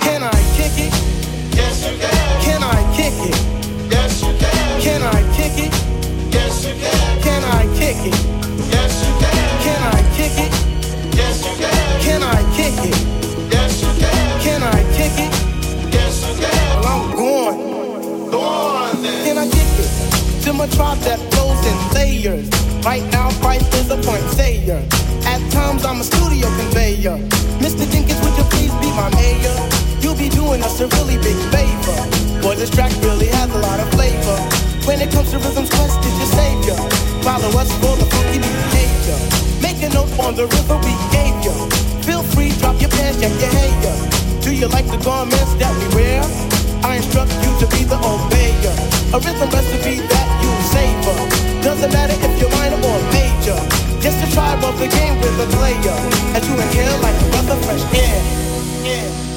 Can I kick it? Yes, you can. Can I kick it? Yes, you can. Can I kick it? Yes, you can. Can I kick it? Yes, you can. Can I kick it? Yes, you can. Can I kick it? Yes, you can. Can I kick it? Yes, you can. Well, I'm going. Go To a tribe that flows in layers. Right now, Phife is a point sayer. At times, I'm a studio conveyor. Mr. Dinkins, would you please be my mayor? You'll be doing us a really big favor. Boy, this track really has a lot of flavor. When it comes to rhythms, Quest is your savior. Follow us for the funky behavior. Make a note on the rhythm we gave you. Feel free, drop your pants, check your hair. Do you like the garments that we wear? I instruct you to be the obeyer. A rhythm recipe that Doesn't matter if you're minor or major. Just the tribe of the game with a player. As you inhale like a breath of fresh air. Yeah,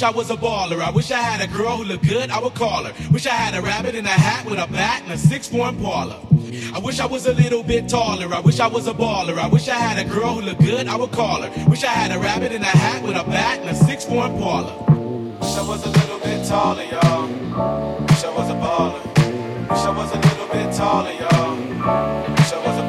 wish I was a baller. I wish I had a girl who looked good, I would call her. Wish I had a rabbit in a hat with a bat and a six-four Impala. I wish I was a little bit taller. I wish I was a baller. I wish I had a girl who looked good, I would call her. Wish I had a rabbit in a hat with a bat and a six-four Impala. Wish I was a little bit taller, y'all. Wish I was a baller. Wish I was a little bit taller, y'all. Wish I was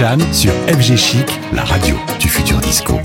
Jeanne sur FG Chic, la radio du futur disco.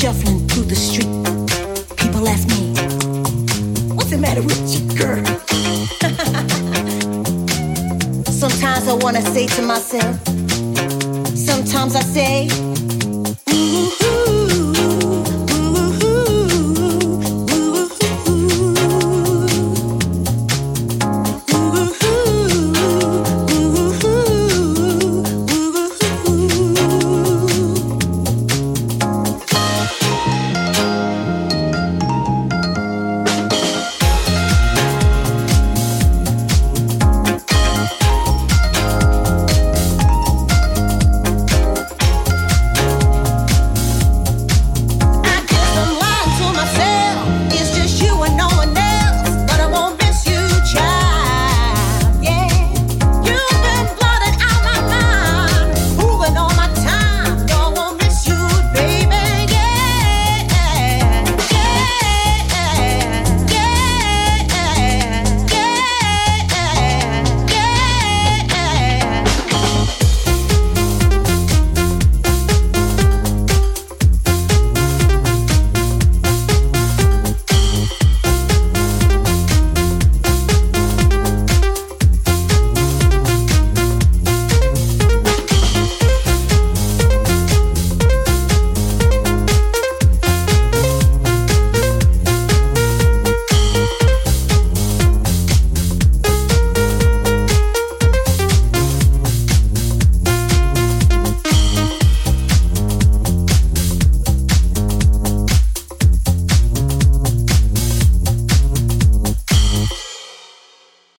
shuffling through the street. People ask me, What's the matter with you, girl? Sometimes I wanna say to myself, Sometimes I say, mm-hmm.